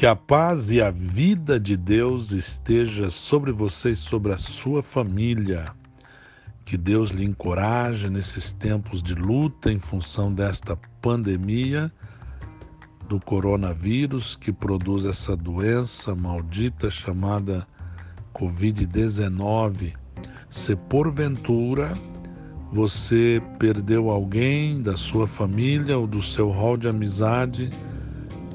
Que a paz e a vida de Deus esteja sobre você e sobre a sua família. Que Deus lhe encoraje nesses tempos de luta em função desta pandemia do coronavírus que produz essa doença maldita chamada Covid-19. Se porventura você perdeu alguém da sua família ou do seu rol de amizade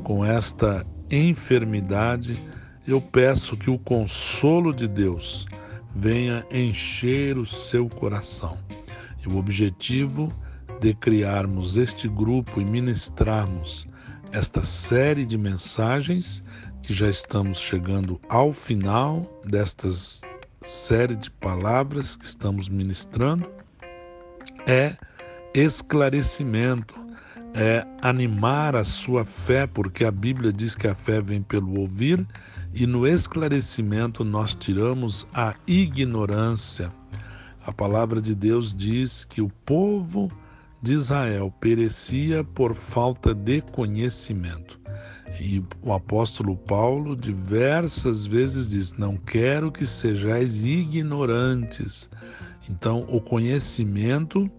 com esta enfermidade, eu peço que o consolo de Deus venha encher o seu coração. E o objetivo de criarmos este grupo e ministrarmos esta série de mensagens, que já estamos chegando ao final destas série de palavras que estamos ministrando, é esclarecimento é animar a sua fé, porque a Bíblia diz que a fé vem pelo ouvir, e no esclarecimento nós tiramos a ignorância. A palavra de Deus diz que o povo de Israel perecia por falta de conhecimento. E o apóstolo Paulo diversas vezes diz: Não quero que sejais ignorantes. Então, o conhecimento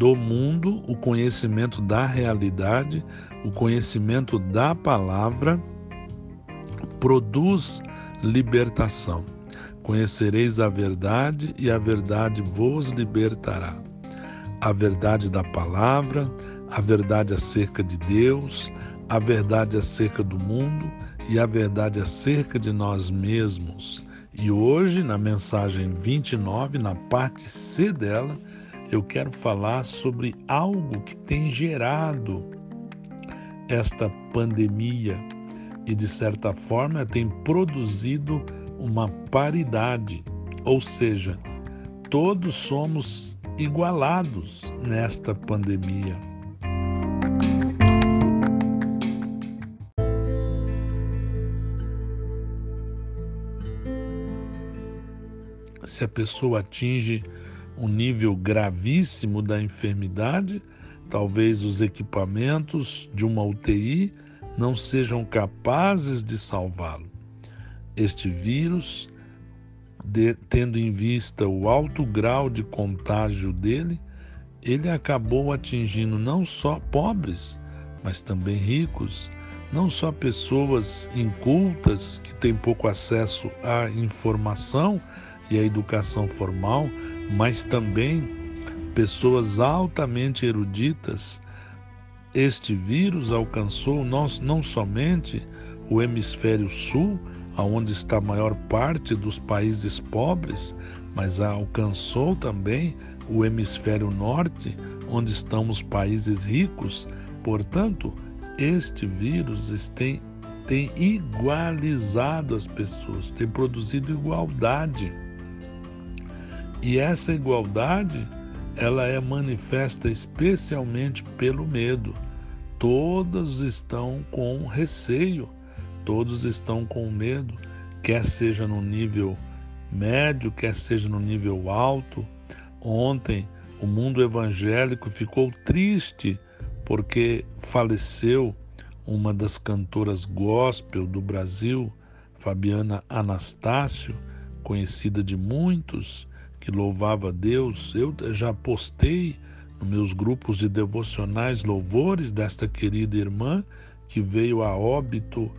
do mundo, o conhecimento da realidade, o conhecimento da palavra produz libertação. Conhecereis a verdade e a verdade vos libertará. A verdade da palavra, a verdade acerca de Deus, a verdade acerca do mundo e a verdade acerca de nós mesmos. E hoje, na mensagem 29, na parte C dela, eu quero falar sobre algo que tem gerado esta pandemia e, de certa forma, tem produzido uma paridade, ou seja, todos somos igualados nesta pandemia. Se a pessoa atinge um nível gravíssimo da enfermidade, talvez os equipamentos de uma UTI não sejam capazes de salvá-lo. Este vírus, de, tendo em vista o alto grau de contágio dele, ele acabou atingindo não só pobres, mas também ricos, não só pessoas incultas que têm pouco acesso à informação e à educação formal, mas também pessoas altamente eruditas. Este vírus alcançou nós, não somente o hemisfério sul, aonde está a maior parte dos países pobres, mas alcançou também o hemisfério norte, onde estão os países ricos. Portanto, este vírus tem, tem igualizado as pessoas, tem produzido igualdade. E essa igualdade, ela é manifesta especialmente pelo medo. Todos estão com receio, todos estão com medo, quer seja no nível médio, quer seja no nível alto. Ontem, o mundo evangélico ficou triste porque faleceu uma das cantoras gospel do Brasil, Fabiana Anastácio, conhecida de muitos, que louvava Deus, eu já postei nos meus grupos de devocionais louvores desta querida irmã que veio a óbito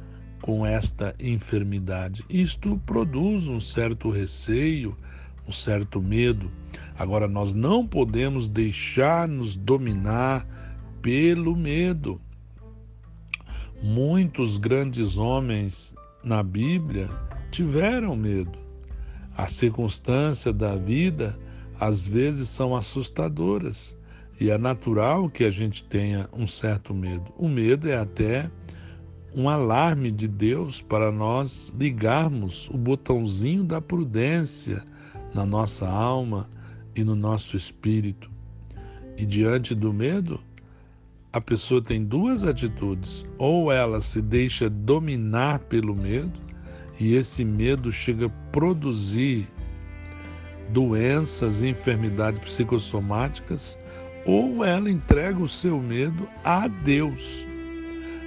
com esta enfermidade. Isto produz um certo receio, um certo medo. Agora, nós não podemos deixar-nos dominar pelo medo. Muitos grandes homens na Bíblia tiveram medo. As circunstâncias da vida às vezes são assustadoras e é natural que a gente tenha um certo medo. O medo é até um alarme de Deus para nós ligarmos o botãozinho da prudência na nossa alma e no nosso espírito. E diante do medo, a pessoa tem duas atitudes: ou ela se deixa dominar pelo medo, e esse medo chega a produzir doenças e enfermidades psicossomáticas, ou ela entrega o seu medo a Deus.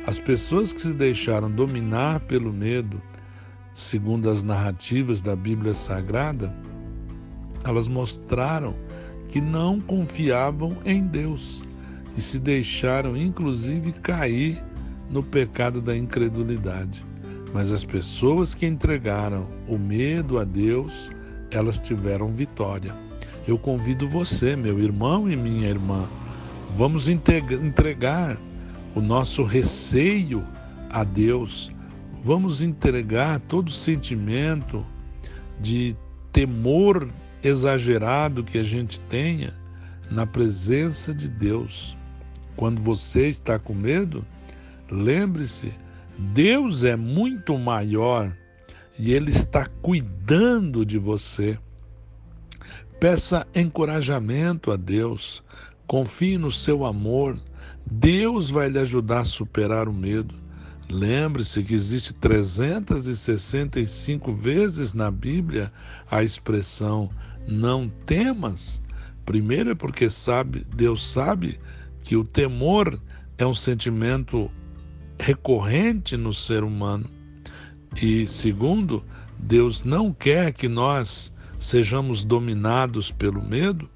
As pessoas que se deixaram dominar pelo medo, segundo as narrativas da Bíblia Sagrada, elas mostraram que não confiavam em Deus e se deixaram, inclusive, cair no pecado da incredulidade. Mas as pessoas que entregaram o medo a Deus, elas tiveram vitória. Eu convido você, meu irmão e minha irmã, vamos entregar o nosso receio a Deus, vamos entregar todo sentimento de temor exagerado que a gente tenha na presença de Deus. Quando você está com medo, lembre-se, Deus é muito maior e Ele está cuidando de você. Peça encorajamento a Deus, confie no seu amor. Deus vai lhe ajudar a superar o medo. Lembre-se que existe 365 vezes na Bíblia a expressão não temas. Primeiro é porque sabe, Deus sabe que o temor é um sentimento recorrente no ser humano. E segundo, Deus não quer que nós sejamos dominados pelo medo,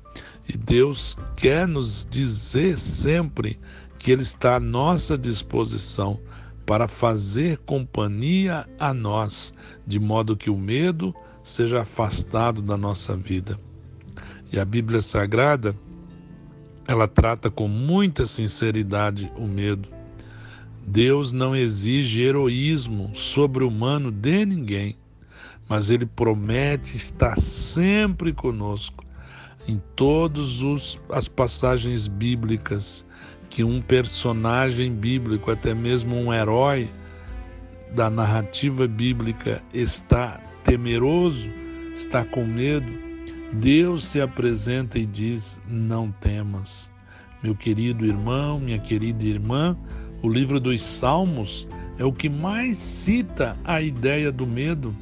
e Deus quer nos dizer sempre que Ele está à nossa disposição para fazer companhia a nós, de modo que o medo seja afastado da nossa vida. E a Bíblia Sagrada, ela trata com muita sinceridade o medo. Deus não exige heroísmo sobre-humano de ninguém, mas ele promete estar sempre conosco. Em todas as passagens bíblicas, que um personagem bíblico, até mesmo um herói da narrativa bíblica, está temeroso, está com medo, Deus se apresenta e diz: Não temas. Meu querido irmão, minha querida irmã, o livro dos Salmos é o que mais cita a ideia do medo,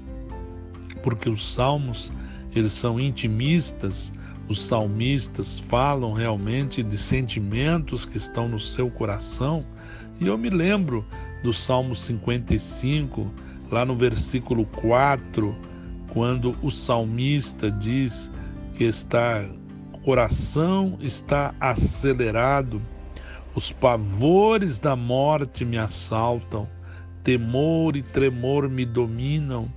porque os salmos, eles são intimistas, os salmistas falam realmente de sentimentos que estão no seu coração. E eu me lembro do Salmo 55, lá no versículo 4, quando o salmista diz que está o coração está acelerado, os pavores da morte me assaltam, temor e tremor me dominam,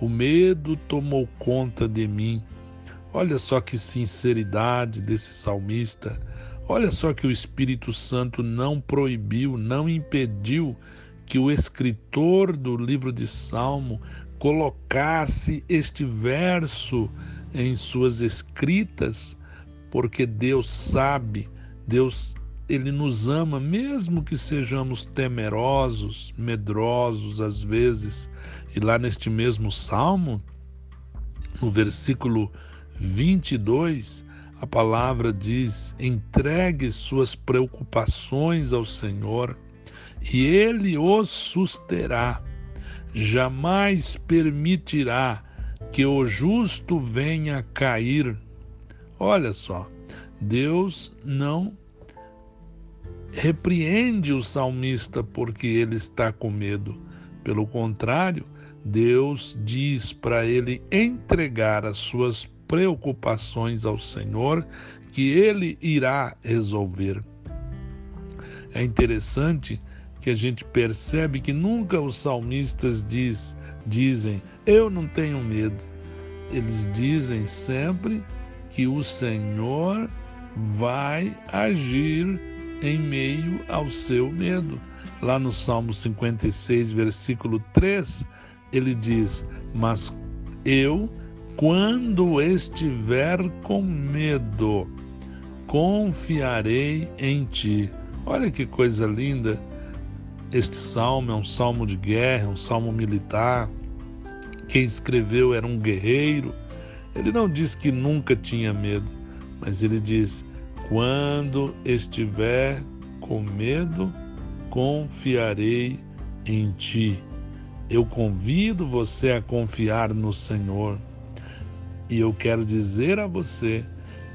o medo tomou conta de mim. Olha só que sinceridade desse salmista. Olha só que o Espírito Santo não proibiu, não impediu que o escritor do livro de Salmo colocasse este verso em suas escritas, porque Deus sabe, Deus ele nos ama mesmo que sejamos temerosos, medrosos às vezes. E lá neste mesmo salmo, no versículo 22, a palavra diz: entregue suas preocupações ao Senhor e Ele os susterá. Jamais permitirá que o justo venha a cair. Olha só, Deus não repreende o salmista porque ele está com medo. Pelo contrário, Deus diz para ele entregar as suas preocupações ao Senhor, que Ele irá resolver. É interessante que a gente percebe que nunca os salmistas diz, dizem, eu não tenho medo. Eles dizem sempre que o Senhor vai agir em meio ao seu medo. Lá no Salmo 56, versículo 3, ele diz: Mas eu quando estiver com medo, confiarei em ti. Olha que coisa linda. Este salmo é um salmo de guerra, um salmo militar. Quem escreveu era um guerreiro. Ele não diz que nunca tinha medo, mas ele diz: quando estiver com medo, confiarei em ti. Eu convido você a confiar no Senhor. E eu quero dizer a você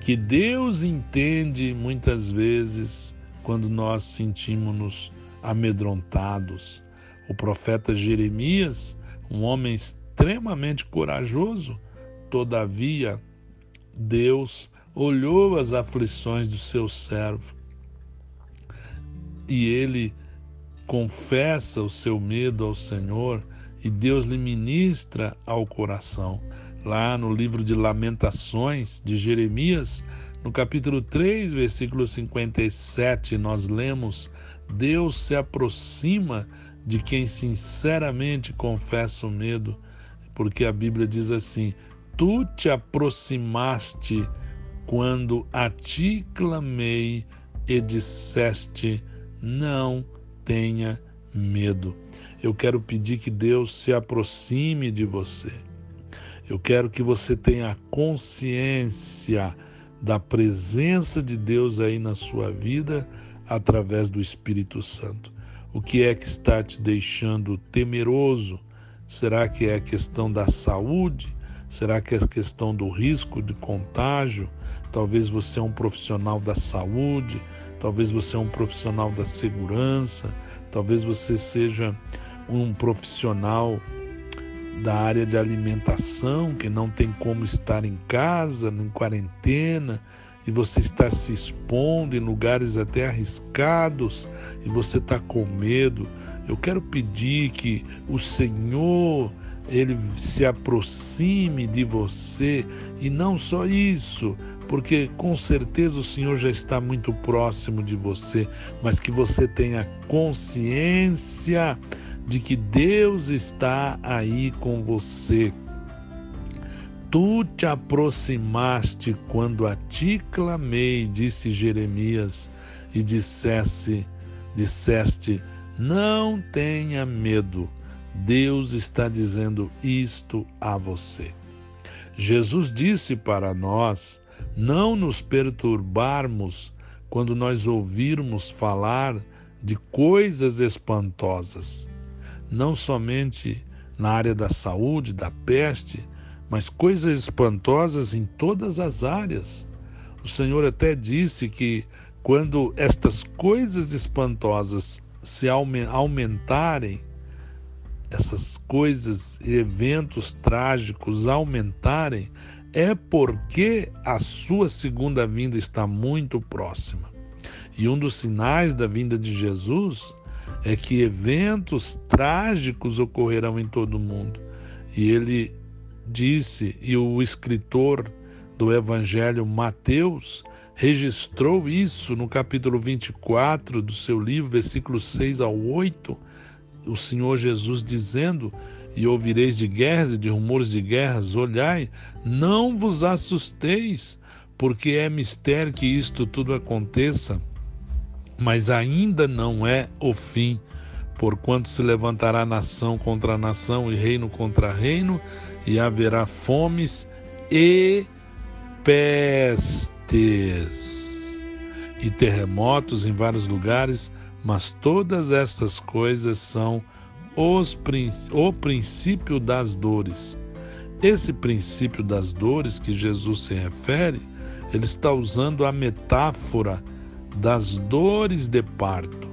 que Deus entende muitas vezes quando nós sentimos-nos amedrontados. O profeta Jeremias, um homem extremamente corajoso, todavia Deus olhou as aflições do seu servo e ele confessa o seu medo ao Senhor e Deus lhe ministra ao coração. Lá no livro de Lamentações de Jeremias, no capítulo 3, versículo 57, nós lemos: Deus se aproxima de quem sinceramente confessa o medo, porque a Bíblia diz assim: Tu te aproximaste quando a ti clamei e disseste: Não tenha medo. Eu quero pedir que Deus se aproxime de você. Eu quero que você tenha consciência da presença de Deus aí na sua vida através do Espírito Santo. O que é que está te deixando temeroso? Será que é a questão da saúde? Será que é a questão do risco de contágio? Talvez você é um profissional da saúde, talvez você é um profissional da segurança, talvez você seja um profissional da área de alimentação que não tem como estar em casa, em quarentena, e você está se expondo em lugares até arriscados e você está com medo. Eu quero pedir que o Senhor ele se aproxime de você e não só isso, porque com certeza o Senhor já está muito próximo de você, mas que você tenha consciência de que Deus está aí com você. Tu te aproximaste quando a ti clamei, disse Jeremias, e dissesse, disseste: Não tenha medo. Deus está dizendo isto a você. Jesus disse para nós não nos perturbarmos quando nós ouvirmos falar de coisas espantosas não somente na área da saúde, da peste, mas coisas espantosas em todas as áreas. O Senhor até disse que quando estas coisas espantosas se aumentarem, essas coisas eventos trágicos aumentarem, é porque a sua segunda vinda está muito próxima. E um dos sinais da vinda de Jesus é que eventos trágicos ocorrerão em todo o mundo. E ele disse, e o escritor do Evangelho Mateus registrou isso no capítulo 24 do seu livro, versículos 6 ao 8, o Senhor Jesus dizendo: E ouvireis de guerras e de rumores de guerras, olhai, não vos assusteis, porque é mistério que isto tudo aconteça mas ainda não é o fim, porquanto se levantará nação contra nação e reino contra reino, e haverá fomes e pestes e terremotos em vários lugares, mas todas estas coisas são os, o princípio das dores. Esse princípio das dores que Jesus se refere, ele está usando a metáfora das dores de parto.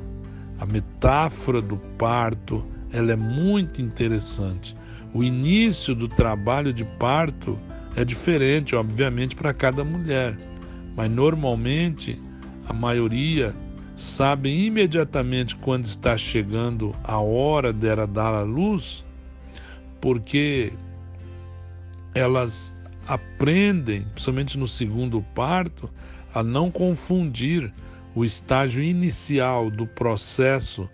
A metáfora do parto, ela é muito interessante. O início do trabalho de parto é diferente, obviamente, para cada mulher, mas normalmente a maioria sabe imediatamente quando está chegando a hora dela dar a luz, porque elas aprendem, principalmente no segundo parto, a não confundir o estágio inicial do processo,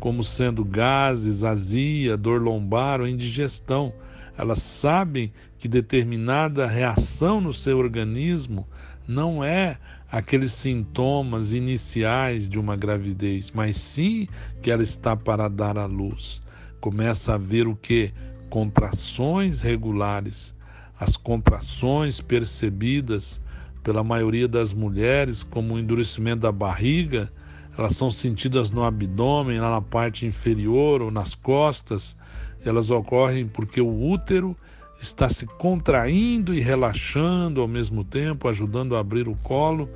como sendo gases, azia, dor lombar ou indigestão. Elas sabem que determinada reação no seu organismo não é aqueles sintomas iniciais de uma gravidez, mas sim que ela está para dar à luz. Começa a haver o que? Contrações regulares. As contrações percebidas pela maioria das mulheres, como o endurecimento da barriga, elas são sentidas no abdômen, lá na parte inferior ou nas costas. Elas ocorrem porque o útero está se contraindo e relaxando ao mesmo tempo, ajudando a abrir o colo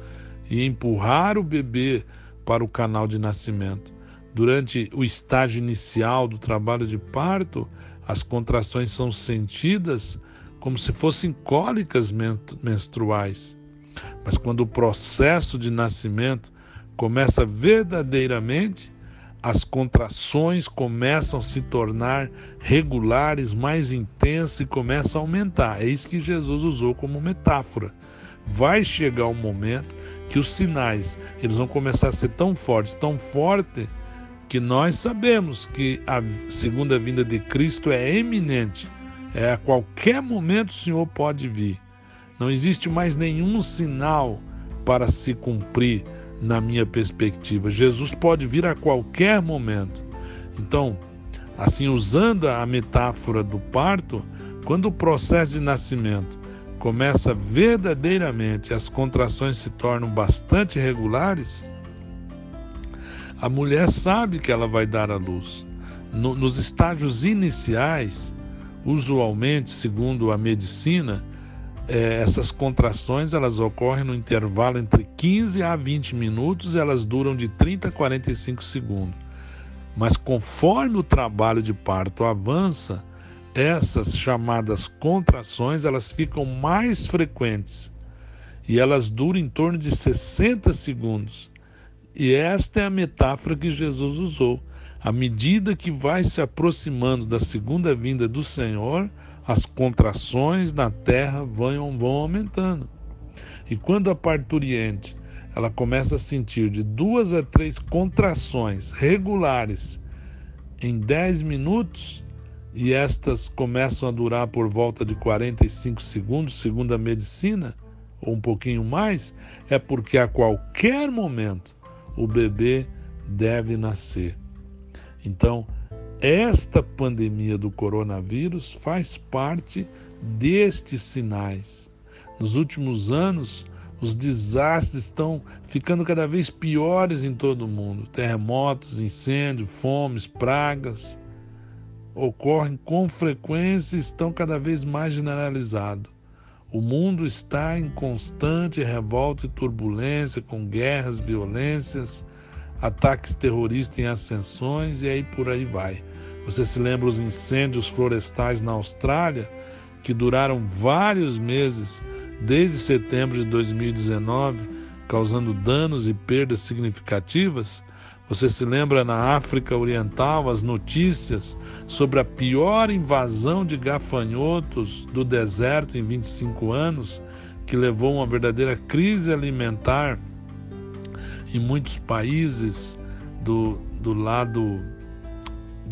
e empurrar o bebê para o canal de nascimento. Durante o estágio inicial do trabalho de parto, as contrações são sentidas como se fossem cólicas menstruais. Mas quando o processo de nascimento começa verdadeiramente, as contrações começam a se tornar regulares, mais intensas e começam a aumentar. É isso que Jesus usou como metáfora. Vai chegar um momento que os sinais eles vão começar a ser tão fortes, tão fortes que nós sabemos que a segunda vinda de Cristo é eminente. É a qualquer momento o Senhor pode vir. Não existe mais nenhum sinal para se cumprir na minha perspectiva. Jesus pode vir a qualquer momento. Então, assim, usando a metáfora do parto, quando o processo de nascimento começa verdadeiramente, as contrações se tornam bastante regulares, a mulher sabe que ela vai dar à luz. No, nos estágios iniciais, usualmente, segundo a medicina, é, essas contrações elas ocorrem no intervalo entre 15 a 20 minutos, elas duram de 30 a 45 segundos. Mas conforme o trabalho de parto avança, essas chamadas contrações elas ficam mais frequentes e elas duram em torno de 60 segundos. E esta é a metáfora que Jesus usou. À medida que vai se aproximando da segunda vinda do Senhor, as contrações na terra vão, vão aumentando. E quando a parturiente ela começa a sentir de duas a três contrações regulares em 10 minutos, e estas começam a durar por volta de 45 segundos, segundo a medicina, ou um pouquinho mais, é porque a qualquer momento o bebê deve nascer. Então, esta pandemia do coronavírus faz parte destes sinais. Nos últimos anos, os desastres estão ficando cada vez piores em todo o mundo. Terremotos, incêndios, fomes, pragas ocorrem com frequência e estão cada vez mais generalizados. O mundo está em constante revolta e turbulência, com guerras, violências, ataques terroristas em ascensões e aí por aí vai. Você se lembra os incêndios florestais na Austrália, que duraram vários meses, desde setembro de 2019, causando danos e perdas significativas? Você se lembra na África Oriental as notícias sobre a pior invasão de gafanhotos do deserto em 25 anos, que levou a uma verdadeira crise alimentar em muitos países do, do lado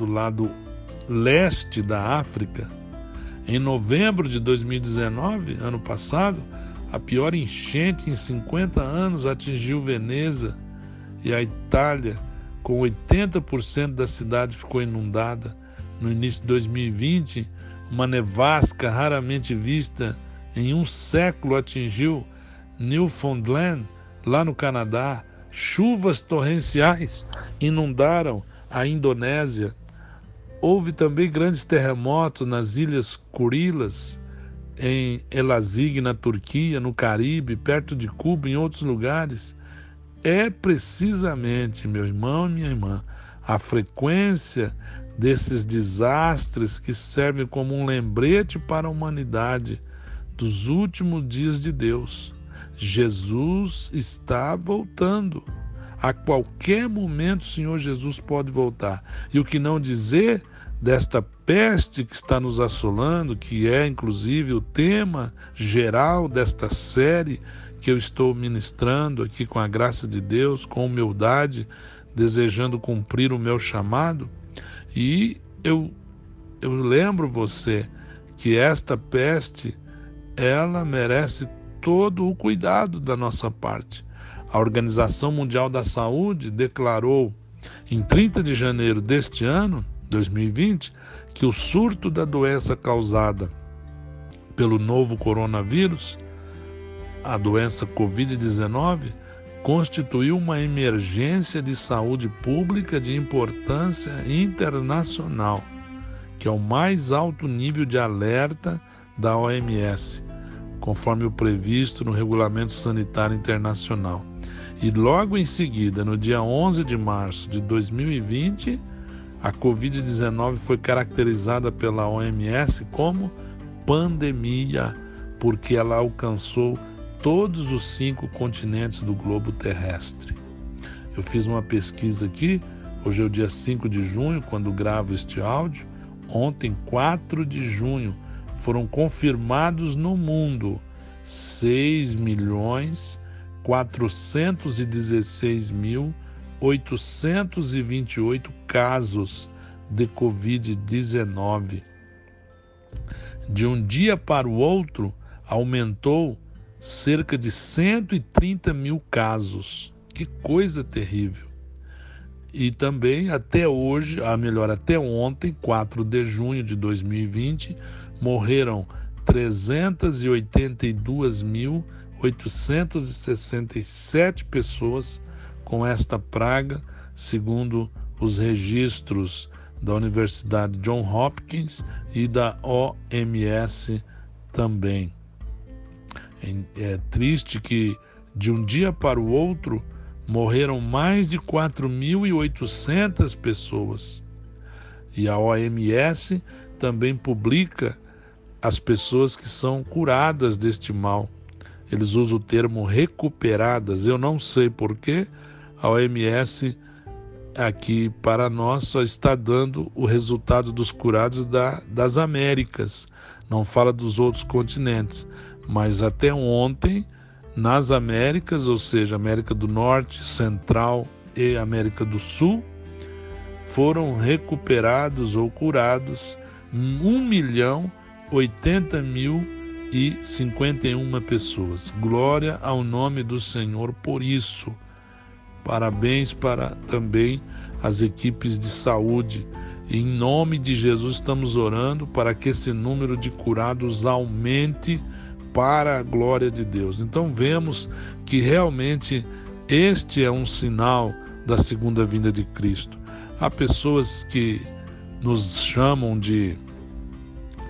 do lado leste da África. Em novembro de 2019, ano passado, a pior enchente em 50 anos atingiu Veneza e a Itália, com 80% da cidade ficou inundada. No início de 2020, uma nevasca raramente vista em um século atingiu Newfoundland, lá no Canadá. Chuvas torrenciais inundaram a Indonésia, Houve também grandes terremotos nas ilhas Kurilas, em Elazig, na Turquia, no Caribe, perto de Cuba, em outros lugares. É precisamente, meu irmão e minha irmã, a frequência desses desastres que servem como um lembrete para a humanidade dos últimos dias de Deus. Jesus está voltando. A qualquer momento o Senhor Jesus pode voltar. E o que não dizer desta peste que está nos assolando, que é inclusive o tema geral desta série que eu estou ministrando aqui com a graça de Deus, com humildade, desejando cumprir o meu chamado. E eu eu lembro você que esta peste ela merece todo o cuidado da nossa parte. A Organização Mundial da Saúde declarou em 30 de janeiro deste ano, 2020, que o surto da doença causada pelo novo coronavírus, a doença Covid-19, constituiu uma emergência de saúde pública de importância internacional, que é o mais alto nível de alerta da OMS, conforme o previsto no Regulamento Sanitário Internacional. E logo em seguida, no dia 11 de março de 2020, a Covid-19 foi caracterizada pela OMS como pandemia, porque ela alcançou todos os cinco continentes do globo terrestre. Eu fiz uma pesquisa aqui, hoje é o dia 5 de junho, quando gravo este áudio. Ontem, 4 de junho, foram confirmados no mundo 6 milhões 416 mil 828 casos de Covid-19. De um dia para o outro, aumentou cerca de 130 mil casos. Que coisa terrível! E também até hoje, a melhor, até ontem, 4 de junho de 2020, morreram 382.867 pessoas com esta praga, segundo os registros da Universidade John Hopkins e da OMS também. É triste que de um dia para o outro morreram mais de 4.800 pessoas. E a OMS também publica as pessoas que são curadas deste mal. Eles usam o termo recuperadas. Eu não sei porquê, a OMS aqui para nós só está dando o resultado dos curados da, das Américas, não fala dos outros continentes. Mas até ontem, nas Américas, ou seja, América do Norte, Central e América do Sul, foram recuperados ou curados 1 milhão 80 mil e 51 pessoas. Glória ao nome do Senhor por isso. Parabéns para também as equipes de saúde. Em nome de Jesus estamos orando para que esse número de curados aumente para a glória de Deus. Então vemos que realmente este é um sinal da segunda vinda de Cristo. Há pessoas que nos chamam de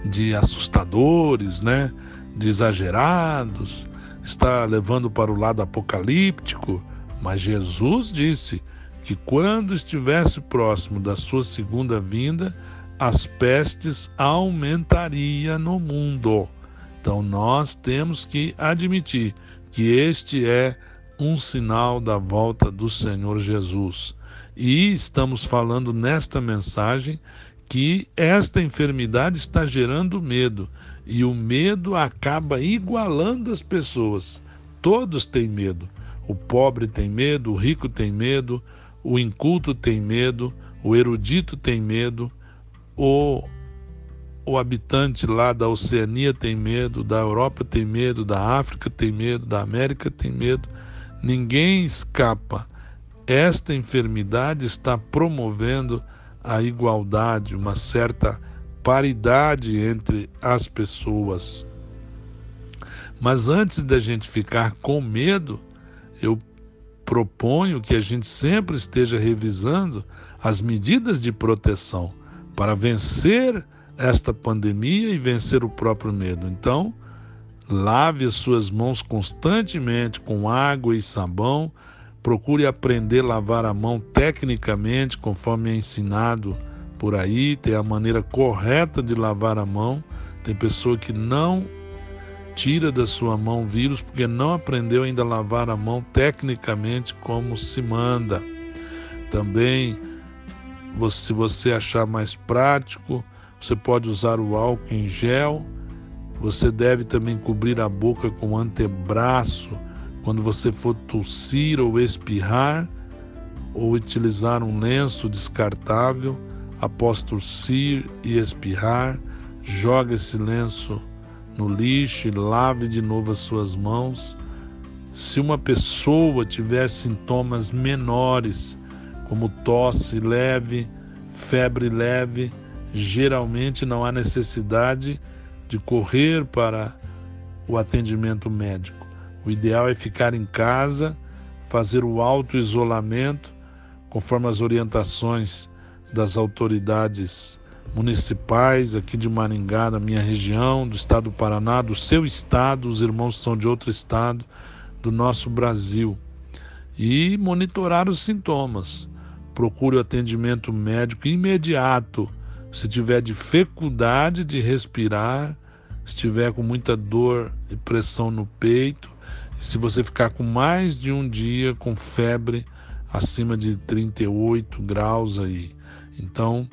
de assustadores, né? De exagerados, está levando para o lado apocalíptico. Mas Jesus disse que quando estivesse próximo da sua segunda vinda, as pestes aumentariam no mundo. Então nós temos que admitir que este é um sinal da volta do Senhor Jesus. E estamos falando nesta mensagem que esta enfermidade está gerando medo e o medo acaba igualando as pessoas. Todos têm medo. O pobre tem medo, o rico tem medo, o inculto tem medo, o erudito tem medo, o, o habitante lá da Oceania tem medo, da Europa tem medo, da África tem medo, da América tem medo. Ninguém escapa. Esta enfermidade está promovendo a igualdade, uma certa paridade entre as pessoas. Mas antes da gente ficar com medo, eu proponho que a gente sempre esteja revisando as medidas de proteção para vencer esta pandemia e vencer o próprio medo. Então, lave as suas mãos constantemente com água e sabão. Procure aprender a lavar a mão tecnicamente, conforme é ensinado por aí, ter a maneira correta de lavar a mão. Tem pessoa que não tira da sua mão vírus porque não aprendeu ainda a lavar a mão tecnicamente como se manda. Também, se você achar mais prático, você pode usar o álcool em gel. Você deve também cobrir a boca com o antebraço quando você for tossir ou espirrar, ou utilizar um lenço descartável. Após tossir e espirrar, joga esse lenço no lixo e lave de novo as suas mãos. Se uma pessoa tiver sintomas menores, como tosse leve, febre leve, geralmente não há necessidade de correr para o atendimento médico. O ideal é ficar em casa, fazer o auto-isolamento, conforme as orientações das autoridades municipais aqui de Maringá, da minha região, do estado do Paraná, do seu estado, os irmãos são de outro estado, do nosso Brasil. e monitorar os sintomas. Procure o atendimento médico imediato se tiver dificuldade de respirar, se tiver com muita dor e pressão no peito, se você ficar com mais de um dia com febre acima de 38 graus aí. Então,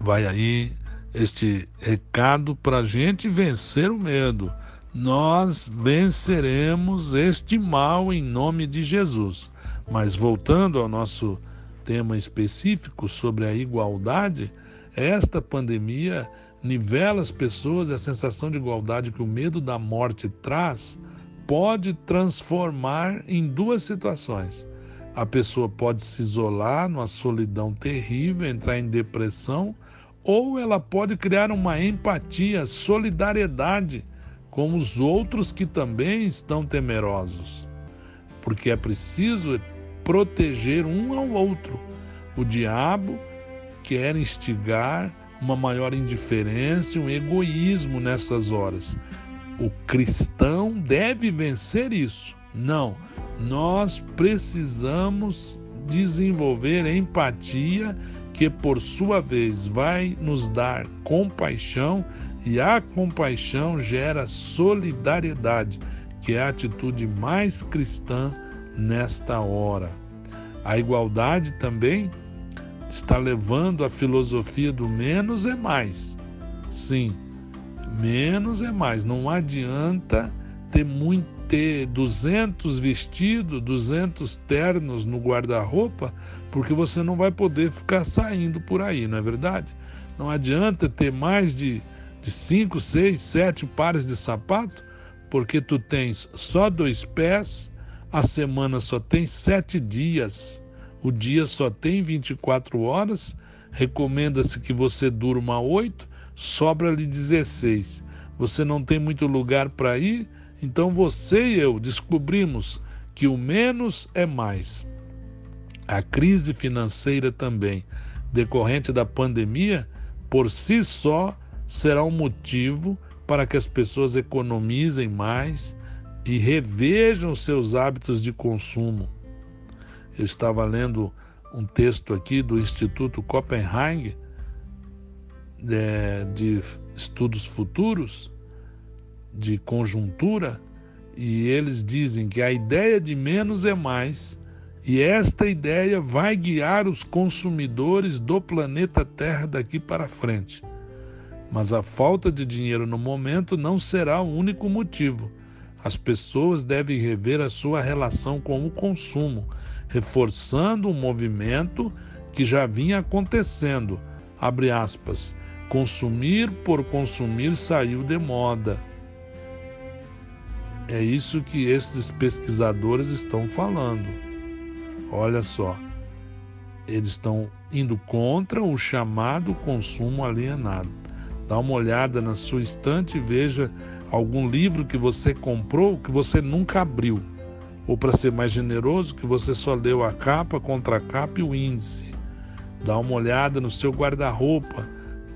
vai aí este recado para a gente vencer o medo. Nós venceremos este mal em nome de Jesus. Mas voltando ao nosso tema específico sobre a igualdade, esta pandemia nivela as pessoas e a sensação de igualdade que o medo da morte traz pode transformar em duas situações. A pessoa pode se isolar numa solidão terrível, entrar em depressão, ou ela pode criar uma empatia, solidariedade com os outros que também estão temerosos. Porque é preciso proteger um ao outro. O diabo quer instigar uma maior indiferença um egoísmo nessas horas. O cristão deve vencer isso. Não, nós precisamos desenvolver empatia, que por sua vez vai nos dar compaixão, e a compaixão gera solidariedade, que é a atitude mais cristã nesta hora. A igualdade também está levando a filosofia do menos é mais. Sim, menos é mais. Não adianta ter muito ter 200 vestidos, 200 ternos no guarda-roupa, porque você não vai poder ficar saindo por aí, não é verdade? Não adianta ter mais de, de cinco, seis, sete pares de sapato, porque tu tens só dois pés, a semana só tem sete dias o dia só tem 24 horas, recomenda-se que você durma 8, sobra-lhe 16. Você não tem muito lugar para ir, então você e eu descobrimos que o menos é mais. A crise financeira também, decorrente da pandemia, por si só será um motivo para que as pessoas economizem mais e revejam seus hábitos de consumo. Eu estava lendo um texto aqui do Instituto Copenhague é, de Estudos Futuros, de conjuntura, e eles dizem que a ideia de menos é mais, e esta ideia vai guiar os consumidores do planeta Terra daqui para frente. Mas a falta de dinheiro no momento não será o único motivo. As pessoas devem rever a sua relação com o consumo reforçando um movimento que já vinha acontecendo. Abre aspas. Consumir por consumir saiu de moda. É isso que esses pesquisadores estão falando. Olha só, eles estão indo contra o chamado consumo alienado. Dá uma olhada na sua estante e veja algum livro que você comprou que você nunca abriu ou para ser mais generoso, que você só leu a capa, contra capa e o índice. Dá uma olhada no seu guarda-roupa,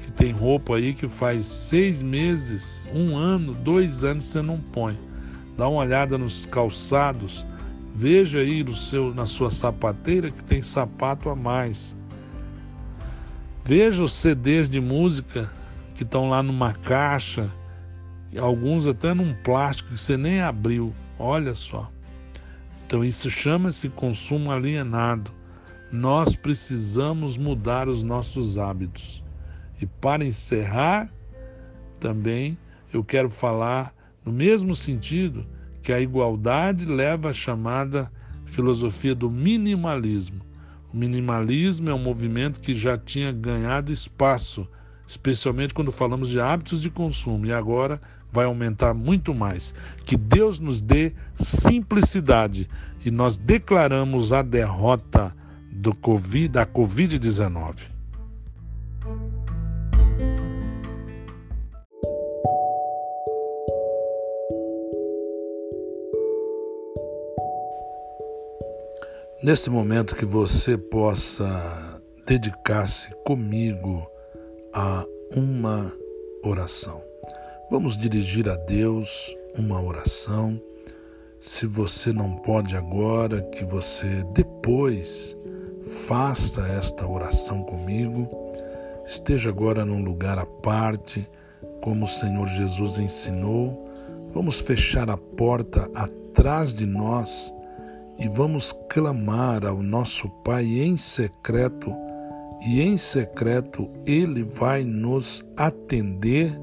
que tem roupa aí que faz seis meses, um ano, dois anos você não põe. Dá uma olhada nos calçados, veja aí no seu, na sua sapateira que tem sapato a mais. Veja os CDs de música que estão lá numa caixa, alguns até num plástico que você nem abriu. Olha só. Então, isso chama-se consumo alienado. Nós precisamos mudar os nossos hábitos. E para encerrar, também eu quero falar no mesmo sentido que a igualdade leva à chamada filosofia do minimalismo. O minimalismo é um movimento que já tinha ganhado espaço, especialmente quando falamos de hábitos de consumo, e agora vai aumentar muito mais. Que Deus nos dê simplicidade e nós declaramos a derrota do COVID, da Covid-19. Nesse momento que você possa dedicar-se comigo a uma oração. Vamos dirigir a Deus uma oração Se você não pode agora, que você depois faça esta oração comigo. Esteja agora num lugar à parte, como o Senhor Jesus ensinou. Vamos fechar a porta atrás de nós e vamos clamar ao nosso Pai em secreto, e em secreto Ele vai nos atender,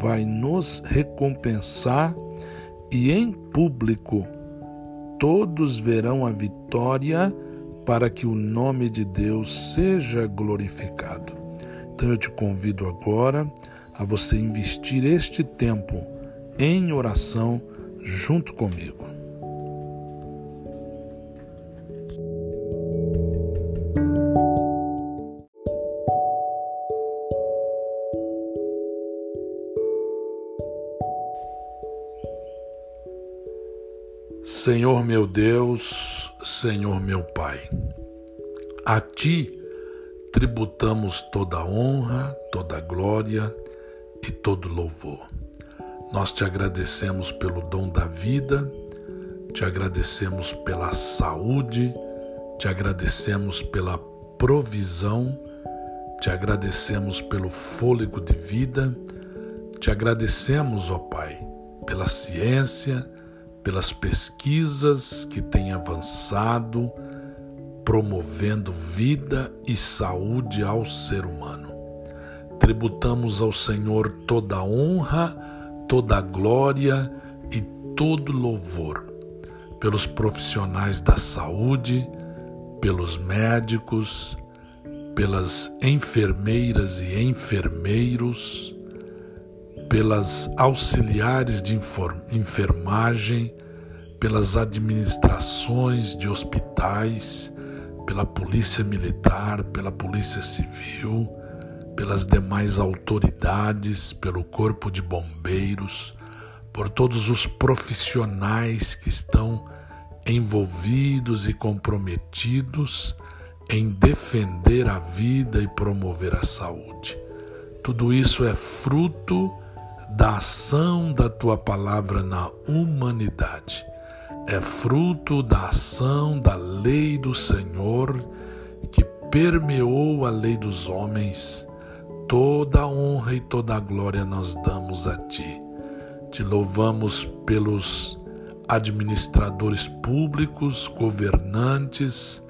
vai nos recompensar, e em público todos verão a vitória para que o nome de Deus seja glorificado. Então eu te convido agora a você investir este tempo em oração junto comigo. Senhor meu Deus, Senhor meu Pai, a Ti tributamos toda honra, toda glória e todo louvor. Nós te agradecemos pelo dom da vida, te agradecemos pela saúde, te agradecemos pela provisão, te agradecemos pelo fôlego de vida, te agradecemos, ó Pai, pela ciência, pelas pesquisas que têm avançado, promovendo vida e saúde ao ser humano. Tributamos ao Senhor toda a honra, toda a glória e todo louvor pelos profissionais da saúde, pelos médicos, pelas enfermeiras e enfermeiros, pelas auxiliares de enfermagem, pelas administrações de hospitais, pela Polícia Militar, pela Polícia Civil, pelas demais autoridades, pelo Corpo de Bombeiros, por todos os profissionais que estão envolvidos e comprometidos em defender a vida e promover a saúde. Tudo isso é fruto da ação da tua palavra na humanidade. É fruto da ação da lei do Senhor que permeou a lei dos homens. Toda a honra e toda a glória nós damos a ti. Te louvamos pelos administradores públicos, governantes.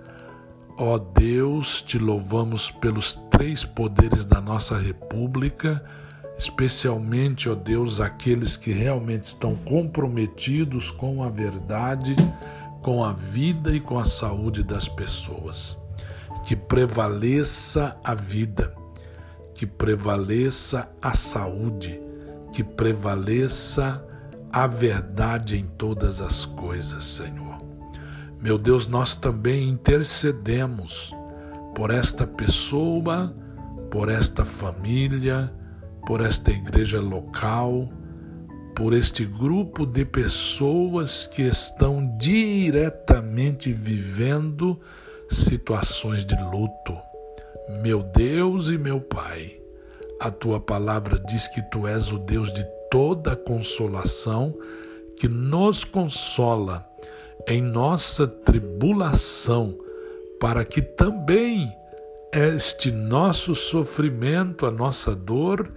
Ó Deus, te louvamos pelos três poderes da nossa República especialmente, ó Deus, aqueles que realmente estão comprometidos com a verdade, com a vida e com a saúde das pessoas. Que prevaleça a vida, que prevaleça a saúde, que prevaleça a verdade em todas as coisas, Senhor. Meu Deus, nós também intercedemos por esta pessoa, por esta família, por esta igreja local, por este grupo de pessoas que estão diretamente vivendo situações de luto. Meu Deus e meu Pai, a tua palavra diz que tu és o Deus de toda consolação, que nos consola em nossa tribulação, para que também este nosso sofrimento, a nossa dor,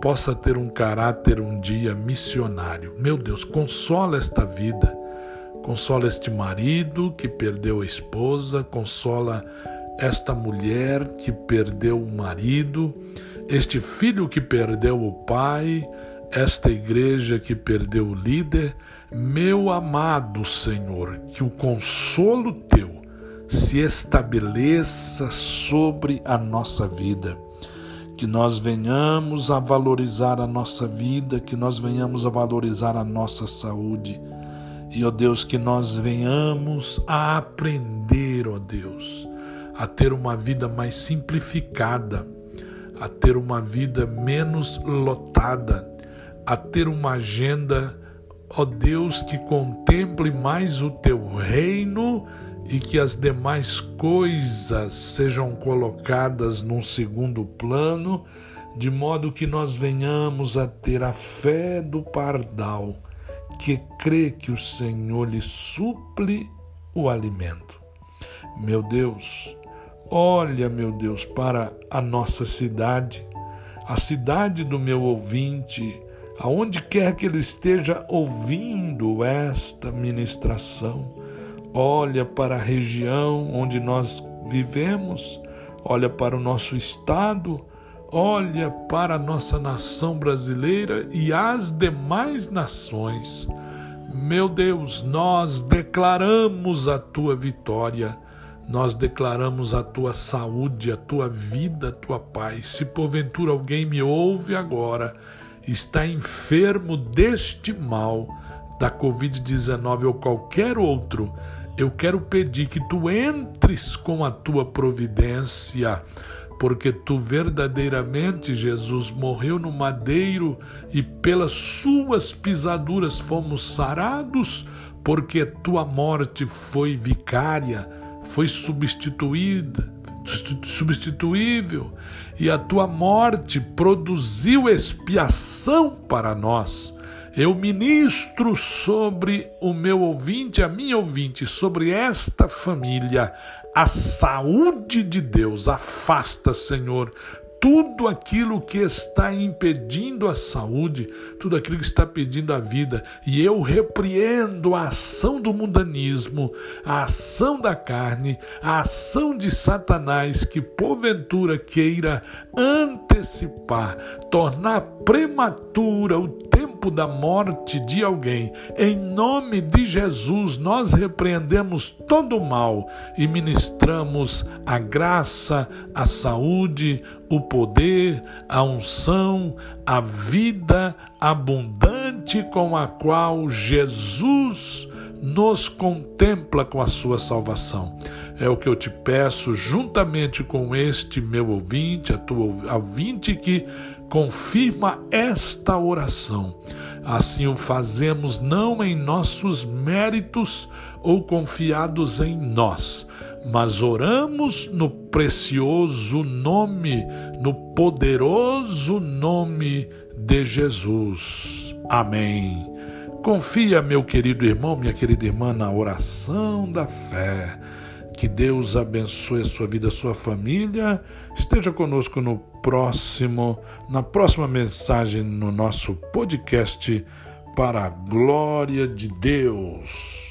possa ter um caráter um dia missionário. Meu Deus, consola esta vida, consola este marido que perdeu a esposa, consola esta mulher que perdeu o marido, este filho que perdeu o pai, esta igreja que perdeu o líder. Meu amado Senhor, que o consolo teu se estabeleça sobre a nossa vida que nós venhamos a valorizar a nossa vida, que nós venhamos a valorizar a nossa saúde. E, ó Deus, que nós venhamos a aprender, ó Deus, a ter uma vida mais simplificada, a ter uma vida menos lotada, a ter uma agenda, ó Deus, que contemple mais o teu reino e que as demais coisas sejam colocadas num segundo plano, de modo que nós venhamos a ter a fé do pardal, que crê que o Senhor lhe suple o alimento. Meu Deus, olha, meu Deus, para a nossa cidade, a cidade do meu ouvinte, aonde quer que ele esteja ouvindo esta ministração. Olha para a região onde nós vivemos, olha para o nosso estado, olha para a nossa nação brasileira e as demais nações. Meu Deus, nós declaramos a tua vitória, nós declaramos a tua saúde, a tua vida, a tua paz. Se porventura alguém me ouve agora, está enfermo deste mal, da Covid-19 ou qualquer outro, eu quero pedir que tu entres com a tua providência porque tu verdadeiramente, Jesus, morreu no madeiro e pelas suas pisaduras fomos sarados, porque tua morte foi vicária, foi substituída, substituível, e a tua morte produziu expiação para nós. Eu ministro sobre o meu ouvinte, a minha ouvinte, sobre esta família, a saúde de Deus. Afasta, Senhor, tudo aquilo que está impedindo a saúde, tudo aquilo que está pedindo a vida, e eu repreendo a ação do mundanismo, a ação da carne, a ação de Satanás que porventura queira antecipar, tornar prematura o tempo da morte de alguém. Em nome de Jesus, nós repreendemos todo o mal e ministramos a graça, a saúde, o poder, a unção, a vida abundante com a qual Jesus nos contempla com a sua salvação. É o que eu te peço, juntamente com este meu ouvinte, a tua ouvinte que confirma esta oração. Assim o fazemos não em nossos méritos ou confiados em nós, mas oramos no precioso nome, no poderoso nome de Jesus. Amém. Confia, meu querido irmão, minha querida irmã, na oração da fé. Que Deus abençoe a sua vida, a sua família. Esteja conosco no próximo, na próxima mensagem no nosso podcast para a glória de Deus.